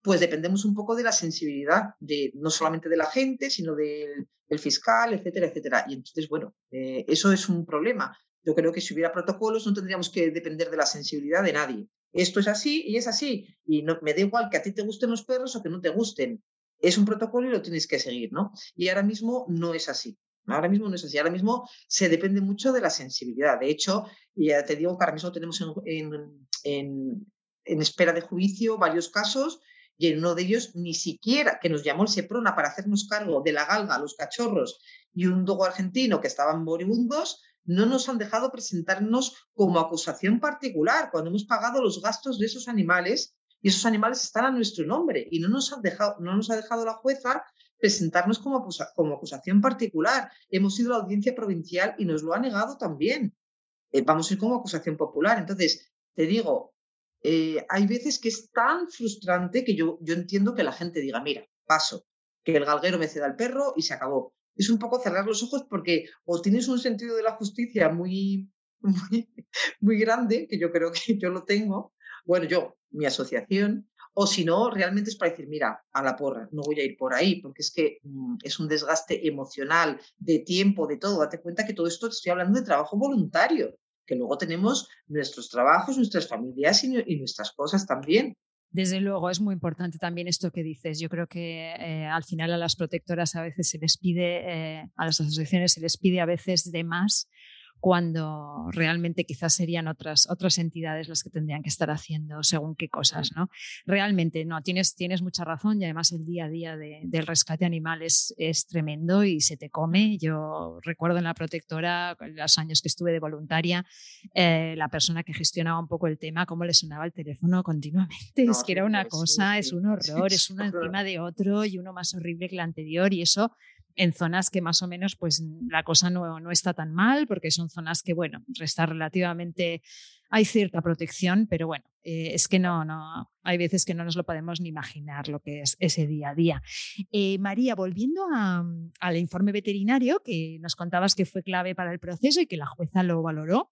pues dependemos un poco de la sensibilidad, de, no solamente de la gente, sino del, fiscal, etcétera, etcétera. Y entonces, bueno, eh, eso es un problema. Yo creo que si hubiera protocolos no tendríamos que depender de la sensibilidad de nadie. Esto es así y es así. Y no, me da igual que a ti te gusten los perros o que no te gusten. Es un protocolo y lo tienes que seguir, ¿no? Y ahora mismo no es así. Ahora mismo no es así. Ahora mismo se depende mucho de la sensibilidad. De hecho, ya te digo que ahora mismo tenemos en, espera de juicio varios casos y en uno de ellos ni siquiera que nos llamó el Seprona para hacernos cargo de la galga, los cachorros y un dogo argentino que estaban moribundos, no nos han dejado presentarnos como acusación particular cuando hemos pagado los gastos de esos animales y esos animales están a nuestro nombre y no nos, han dejado, no nos ha dejado la jueza presentarnos como, como acusación particular. Hemos ido a la audiencia provincial y nos lo ha negado también. Eh, vamos a ir como acusación popular. Entonces, te digo, eh, hay veces que es tan frustrante que yo, yo ñentiendo que la gente diga, mira, paso, que el galguero me ceda al perro y se acabó. Es un poco cerrar los ojos porque o tienes un sentido de la justicia muy, muy, muy grande, que yo creo que yo lo tengo, bueno, yo, mi asociación, o si no, realmente es para decir, mira, a la porra, no voy a ir por ahí, porque es que mm, es un desgaste emocional, de tiempo, de todo. Date cuenta que todo esto estoy hablando de trabajo voluntario, que luego tenemos nuestros trabajos, nuestras familias y, nuestras cosas también. Desde luego, es muy importante también esto que dices. Yo creo que eh, al final a las protectoras a veces se les pide, eh, a las asociaciones se les pide a veces de más cuando realmente quizás serían otras, otras entidades las que tendrían que estar haciendo según qué cosas, ¿no? Realmente, no, tienes, tienes mucha razón y además el día a día del rescate animal es, es, tremendo y se te come. Yo recuerdo en la protectora, los años que estuve de voluntaria, eh, la persona que gestionaba un poco el tema, cómo le sonaba el teléfono continuamente. es que era una cosa, es un horror, es uno encima de otro y uno más horrible que el anterior y eso en zonas que más o menos pues la cosa no, no, está tan mal, porque son zonas que, bueno, está relativamente, hay cierta protección, pero bueno, eh, es que no, no, hay veces que no nos lo podemos ni imaginar lo que es ese día a día. Eh, María, volviendo al informe veterinario que nos contabas que fue clave para el proceso y que la jueza lo valoró,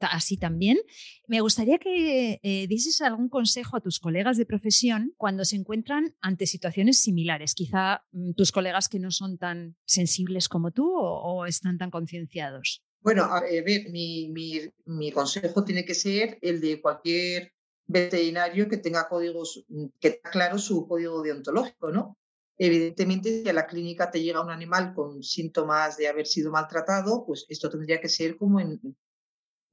así también. Me gustaría que eh, dieses algún consejo a tus colegas de profesión cuando se encuentran ante situaciones similares, quizá mm, tus colegas que no son tan sensibles como tú o, están tan concienciados. Bueno, a ver, mi, mi, consejo tiene que ser el de cualquier veterinario que tenga códigos, mm, que tenga claro su código deontológico, ¿no? Evidentemente, si a la clínica te llega un animal con síntomas de haber sido maltratado, pues esto tendría que ser como en,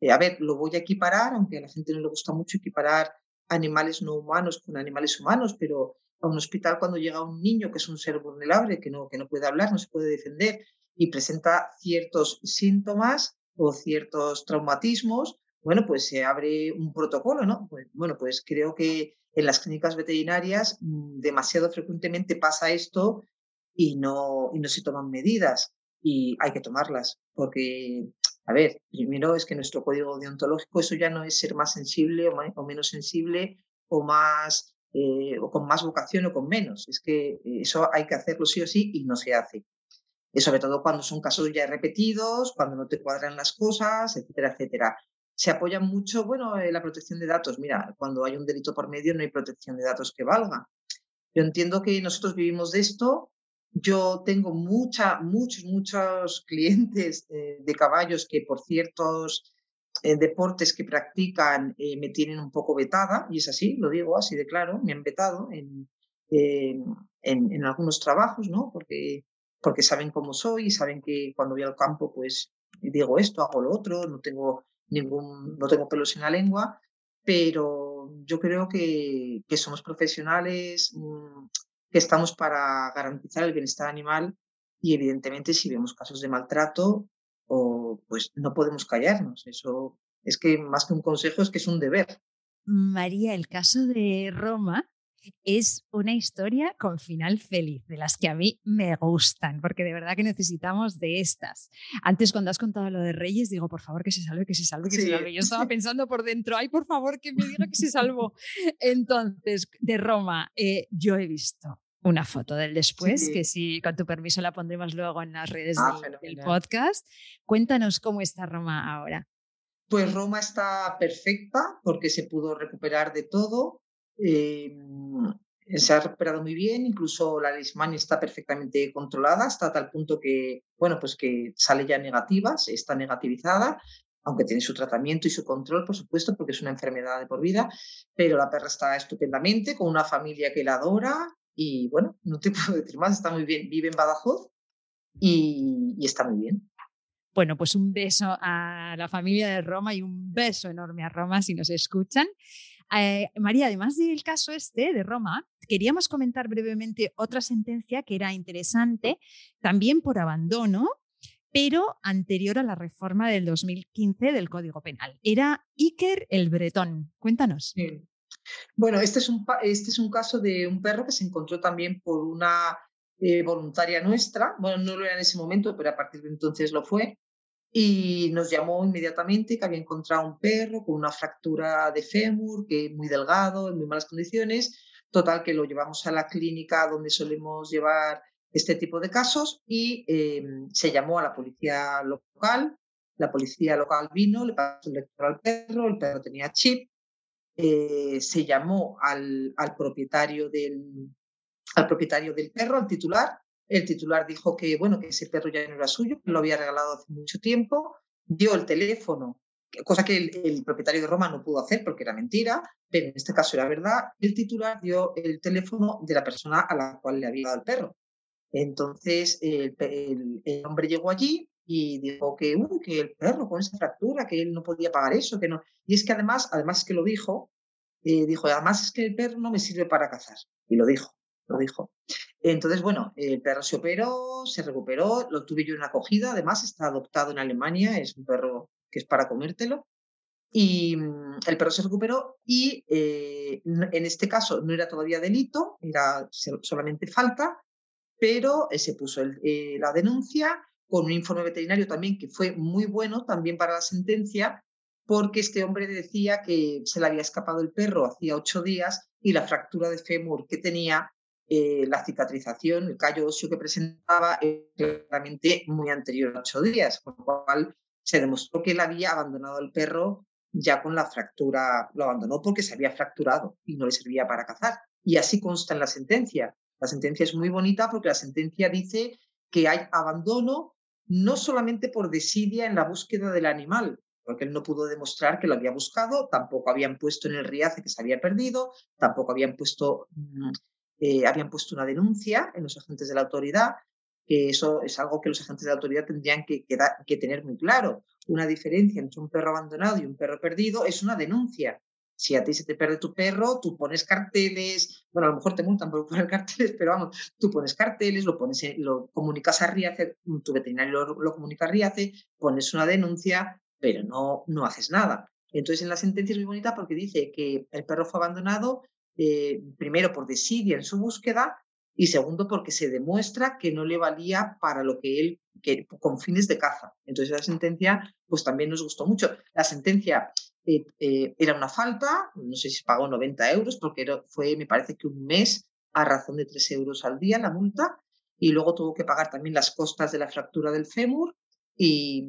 eh, a ver, lo voy a equiparar, aunque a la gente no le gusta mucho equiparar animales no humanos con animales humanos, pero a un hospital cuando llega un niño que es un ser vulnerable, que no, que no puede hablar, no se puede defender y presenta ciertos síntomas o ciertos traumatismos, bueno, pues se abre un protocolo, ¿no? Pues, bueno, pues creo que en las clínicas veterinarias mm, demasiado frecuentemente pasa esto y no, y no se toman medidas. y hay que tomarlas, porque, a ver, primero es que nuestro código deontológico, eso ya no es ser más sensible o, menos sensible o más eh, o con más vocación o con menos. Es que eso hay que hacerlo sí o sí y no se hace. Y sobre todo cuando son casos ya repetidos, cuando no te cuadran las cosas, etcétera, etcétera. Se apoya mucho, bueno, en la protección de datos. Mira, cuando hay un delito por medio no hay protección de datos que valga. Yo entiendo que nosotros vivimos de esto. Yo tengo mucha, muchos, muchos clientes eh, de caballos que por ciertos eh, deportes que practican eh, me tienen un poco vetada, y es así, lo digo así de claro, me han vetado en, en, algunos trabajos, ¿no? Porque, porque saben cómo soy y saben que cuando voy al campo, pues digo esto, hago lo otro, no tengo ningún, no tengo pelos en la lengua, pero yo creo que, somos profesionales, mm, que estamos para garantizar el bienestar animal y evidentemente si vemos casos de maltrato, o pues no podemos callarnos. Eso es que más que un consejo es que es un deber. María, el caso de Roma es una historia con final feliz, de las que a mí me gustan, porque de verdad que necesitamos de estas. Antes, cuando has contado lo de Reyes, digo, por favor, que se salve, que se salve, que se salve. Yo estaba pensando por dentro, ay, por favor, que me diga que se salvó. Entonces, de Roma, eh, yo he visto una foto del después, que si con tu permiso la pondremos luego en las redes ah, del, podcast. Cuéntanos cómo está Roma ahora. Pues Roma está perfecta porque se pudo recuperar de todo. Em, se ha recuperado muy bien, incluso la leishmania está perfectamente controlada hasta tal punto que, bueno, pues que sale ya negativa, está negativizada, aunque tiene su tratamiento y su control, por supuesto, porque es una enfermedad de por vida, pero la perra está estupendamente, con una familia que la adora, y bueno, no te puedo decir más, está muy bien. Vive en Badajoz y, está muy bien. Bueno, pues un beso a la familia de Roma y un beso enorme a Roma si nos escuchan. Eh, María, además del caso este de Roma, queríamos comentar brevemente otra sentencia que era interesante, también por abandono, pero anterior a la reforma del 2015 del Código Penal. Era Iker el Bretón. Cuéntanos. Sí. Bueno, este es, un, este es un caso de un perro que se encontró también por una eh, voluntaria nuestra. Bueno, no lo era en ese momento, pero a partir de entonces lo fue. Y nos llamó inmediatamente que había encontrado un perro con una fractura de fémur, que muy delgado, en muy malas condiciones. Total, que lo llevamos a la clínica donde solemos llevar este tipo de casos y em, se llamó a la policía local. La policía local vino, le pasó el lector al perro, el perro tenía chip eh, se llamó al, propietario del, al propietario del perro, al titular. El titular dijo que, bueno, que ese perro ya no era suyo, que lo había regalado hace mucho tiempo. Dio el teléfono, cosa que el, propietario de Roma no pudo hacer porque era mentira, pero en este caso era verdad. El titular dio el teléfono de la persona a la cual le había dado el perro. Entonces el hombre llegó allí, y dijo que, que el perro con esa fractura, que él no podía pagar eso, que no. Y es que además, además que lo dijo, eh, dijo, además es que el perro no me sirve para cazar. Y lo dijo, lo dijo. Entonces, bueno, el perro se operó, se recuperó, lo tuve yo en acogida, además está adoptado en Alemania, es un perro que es para comértelo. Y mm, el perro se recuperó y eh, en este caso no era todavía delito, era solamente falta, pero se puso eh, la denuncia con un informe veterinario también que fue muy bueno también para la sentencia, porque este hombre decía que se le había escapado el perro hacía ocho días y la fractura de fémur que tenía, eh, la cicatrización, el callo óseo que presentaba, era claramente muy anterior a ocho días, con lo cual se demostró que él había abandonado el perro ya con la fractura, lo abandonó porque se había fracturado y no le servía para cazar. Y así consta en la sentencia. La sentencia es muy bonita porque la sentencia dice que hay abandono no solamente por desidia en la búsqueda del animal, porque él no pudo demostrar que lo había buscado, tampoco habían puesto en el riace que se había perdido, tampoco habían puesto, mm, eh, habían puesto una denuncia en los agentes de la autoridad, que eso es algo que los agentes de la autoridad tendrían que, que tener muy claro. Una diferencia entre un perro abandonado y un perro perdido es una denuncia. Si a ti se te pierde tu perro, tú pones carteles, bueno, a lo mejor te multan por poner carteles, pero vamos, tú pones carteles, lo pones, lo comunicas a Riace, tu veterinario lo, comunica a Riace, pones una denuncia, pero no, no haces nada. Entonces en la sentencia es muy bonita porque dice que el perro fue abandonado eh, primero por desidia en su búsqueda y segundo porque se demuestra que no le valía para lo que él que, con fines de caza. Entonces la sentencia pues también nos gustó mucho. La sentencia eh, eh, era una falta, no sé si pagó 90 euros porque fue, me parece que un mes a razón de 3 euros al día la multa y luego tuvo que pagar también las costas de la fractura del fémur y,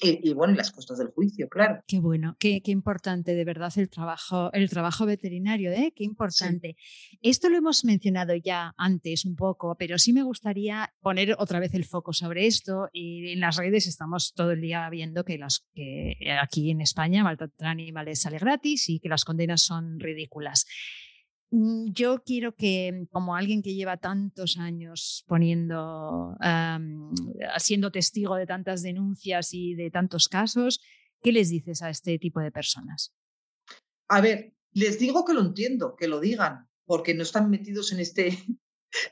y, bueno, y las costas del juicio, claro. Qué bueno, qué, qué, importante de verdad el trabajo, el trabajo veterinario, ¿eh? Qué importante. Esto lo hemos mencionado ya antes un poco, pero sí me gustaría poner otra vez el foco sobre esto. Y en las redes estamos todo el día viendo que, las, que aquí en España maltratar animales sale gratis y que las condenas son ridículas. Mm, yo quiero que, como alguien que lleva tantos años poniendo, siendo testigo de tantas denuncias y de tantos casos, ¿qué les dices a este tipo de personas? A ver, les digo que lo entiendo, que lo digan, porque no están metidos en este,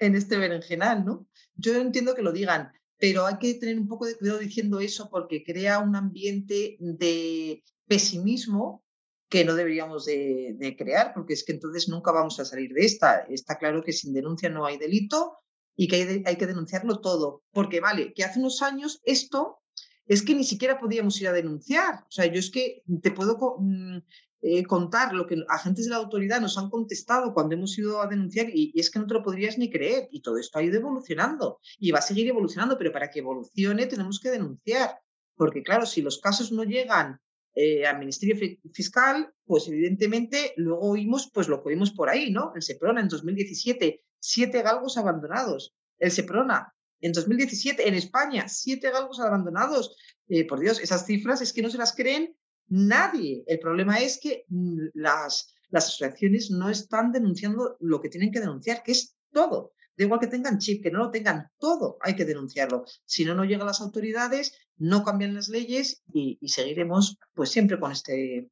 en este berenjenal, ¿no? Yo entiendo que lo digan, pero hay que tener un poco de cuidado diciendo eso porque crea un ambiente de pesimismo que no deberíamos de, crear, porque es que entonces nunca vamos a salir de esta. Está claro que sin denuncia no hay delito y que hay, que denunciarlo todo, porque vale, que hace unos años esto es que ni siquiera podíamos ir a denunciar. O sea, yo es que te puedo mm, eh, contar lo que agentes de la autoridad nos han contestado cuando hemos ido a denunciar y, y, es que no te lo podrías ni creer. Y todo esto ha ido evolucionando y va a seguir evolucionando, pero para que evolucione tenemos que denunciar. Porque claro, si los casos no llegan eh, al Ministerio Fiscal, pues evidentemente luego oímos pues lo que oímos por ahí, ¿no? El Seprona en 2017, siete galgos abandonados. El Seprona en 2017 en España, siete galgos abandonados. Eh, por Dios, esas cifras es que no se las creen nadie. El problema es que mm, las, las asociaciones no están denunciando lo que tienen que denunciar, que es todo. Da igual que tengan chip, que no lo tengan, todo hay que denunciarlo. Si no, no llegan las autoridades, no cambian las leyes y, y seguiremos pues siempre con este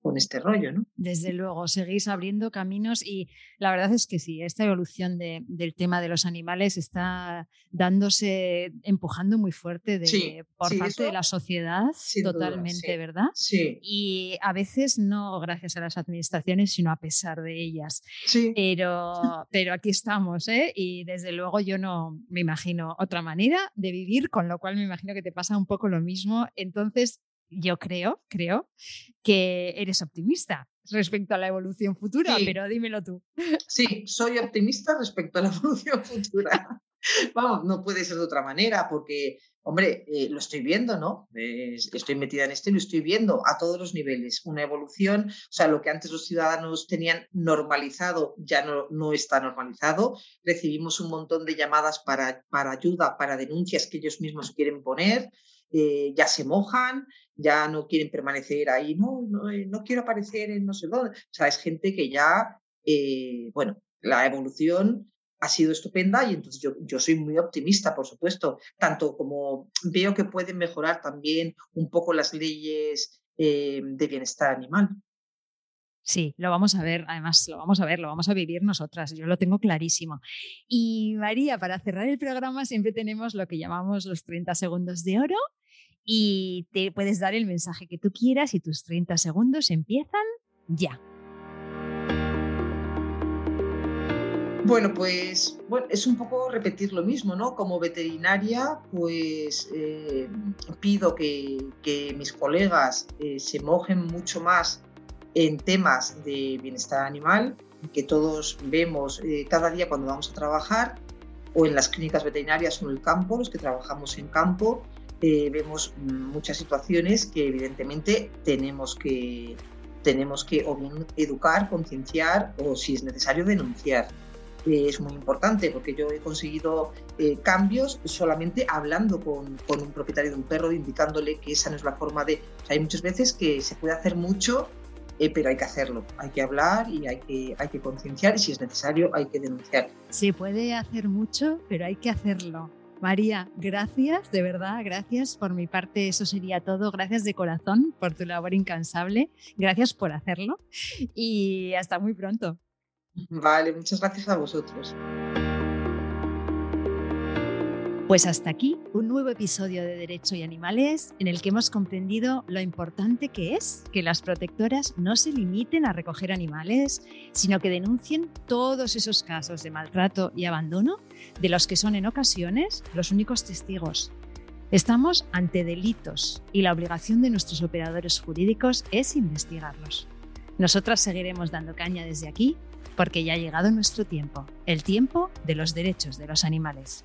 con este rollo, ¿no? Desde luego, seguís abriendo caminos y la verdad es que sí, esta evolución del tema de los animales está dándose, empujando muy fuerte por parte de la sociedad, totalmente, ¿verdad? Sí. Y a veces no gracias a las administraciones, sino a pesar de ellas. Sí. Pero, pero aquí estamos, ¿eh? Y desde luego yo no me imagino otra manera de vivir, con lo cual me imagino que te pasa un poco lo mismo. Entonces, yo creo, creo que eres optimista respecto a la evolución futura, pero dímelo tú. Sí, soy optimista respecto a la evolución futura. Vamos, no puede ser de otra manera, porque, hombre, eh, lo estoy viendo, ¿no? estoy metida en esto y lo estoy viendo a todos los niveles. Una evolución, o sea, lo que antes los ciudadanos tenían normalizado ya no, no está normalizado. Recibimos un montón de llamadas para, para ayuda, para denuncias que ellos mismos quieren poner. Eh, ya se mojan, ya no quieren permanecer ahí, no, no, eh, no, quiero aparecer en no sé dónde. O sea, es gente que ya, eh, bueno, la evolución ha sido estupenda y entonces yo, yo soy muy optimista, por supuesto, tanto como veo que pueden mejorar también un poco las leyes de bienestar animal. Sí, lo vamos a ver, además lo vamos a ver, lo vamos a vivir nosotras, yo lo tengo clarísimo. Y María, para cerrar el programa siempre tenemos lo que llamamos los 30 segundos de oro y te puedes dar el mensaje que tú quieras y tus 30 segundos empiezan ya. Bueno, pues bueno, es un poco repetir lo mismo, ¿no? Como veterinaria, pues eh, pido que, mis colegas eh, se mojen mucho más en temas de bienestar animal, que todos vemos eh, cada día cuando vamos a trabajar, o en las clínicas veterinarias o en el campo, los que trabajamos en campo, eh, vemos muchas situaciones que evidentemente tenemos que, tenemos que o bien educar, concienciar o si es necesario denunciar. Eh, es muy importante porque yo he conseguido eh, cambios solamente hablando con, con, un propietario de un perro, indicándole que esa no es la forma de... hay muchas veces que se puede hacer mucho, pero hay que hacerlo, hay que hablar y hay que, hay que concienciar y si es necesario hay que denunciar. Se puede hacer mucho, pero hay que hacerlo. María, gracias, de verdad, gracias. Por mi parte, eso sería todo. Gracias de corazón por tu labor incansable. Gracias por hacerlo y hasta muy pronto. Vale, muchas gracias a vosotros. Pues hasta aquí un nuevo episodio de Derecho y Animales en el que hemos comprendido lo importante que es que las protectoras no se limiten a recoger animales, sino que denuncien todos esos casos de maltrato y abandono de los que son en ocasiones los únicos testigos. Estamos ante delitos y la obligación de nuestros operadores jurídicos es investigarlos. Nosotras seguiremos dando caña desde aquí porque ya ha llegado nuestro tiempo, el tiempo de los derechos de los animales.